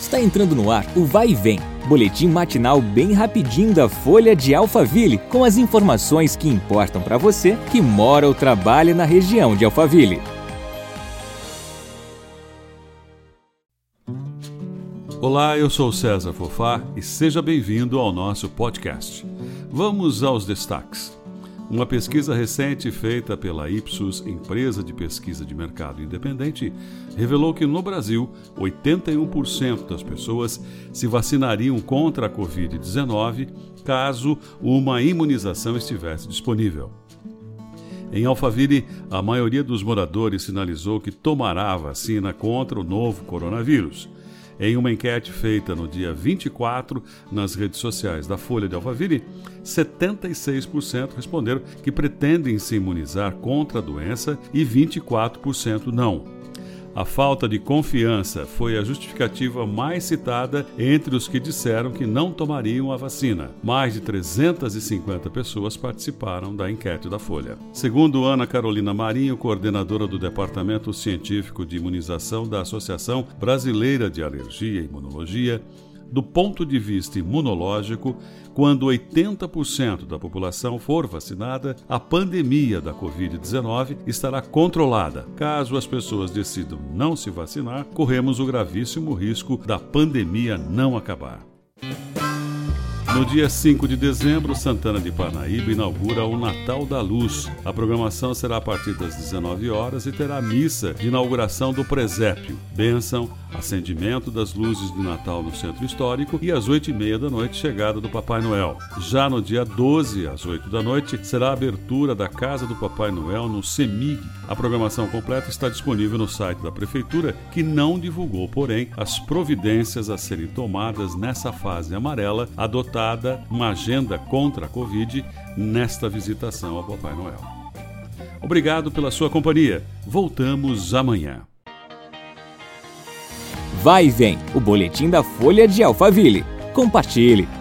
Está entrando no ar o Vai e Vem, boletim matinal bem rapidinho da Folha de Alphaville, com as informações que importam para você que mora ou trabalha na região de Alphaville. Olá, eu sou César Fofá e seja bem-vindo ao nosso podcast. Vamos aos destaques. Uma pesquisa recente feita pela Ipsos, empresa de pesquisa de mercado independente, revelou que no Brasil, 81% das pessoas se vacinariam contra a Covid-19 caso uma imunização estivesse disponível. Em Alphaville, a maioria dos moradores sinalizou que tomará a vacina contra o novo coronavírus. Em uma enquete feita no dia 24 nas redes sociais da Folha de Alphaville, 76% responderam que pretendem se imunizar contra a doença e 24% não. A falta de confiança foi a justificativa mais citada entre os que disseram que não tomariam a vacina. Mais de 350 pessoas participaram da enquete da Folha. Segundo Ana Carolina Marinho, coordenadora do Departamento Científico de Imunização da Associação Brasileira de Alergia e Imunologia, do ponto de vista imunológico, quando 80% da população for vacinada, a pandemia da Covid-19 estará controlada. Caso as pessoas decidam não se vacinar, corremos o gravíssimo risco da pandemia não acabar. No dia 5 de dezembro, Santana de Parnaíba inaugura o Natal da Luz. A programação será a partir das 19 horas e terá missa de inauguração do presépio, bênção, acendimento das luzes de Natal no centro histórico e às 8 e meia da noite chegada do Papai Noel. Já no dia 12, às 8 da noite, será a abertura da Casa do Papai Noel no CEMIG. A programação completa está disponível no site da Prefeitura, que não divulgou, porém, as providências a serem tomadas nessa fase amarela, adotada uma agenda contra a Covid nesta visitação ao Papai Noel. Obrigado pela sua companhia. Voltamos amanhã. Vai e vem, o boletim da Folha de Alphaville. Compartilhe.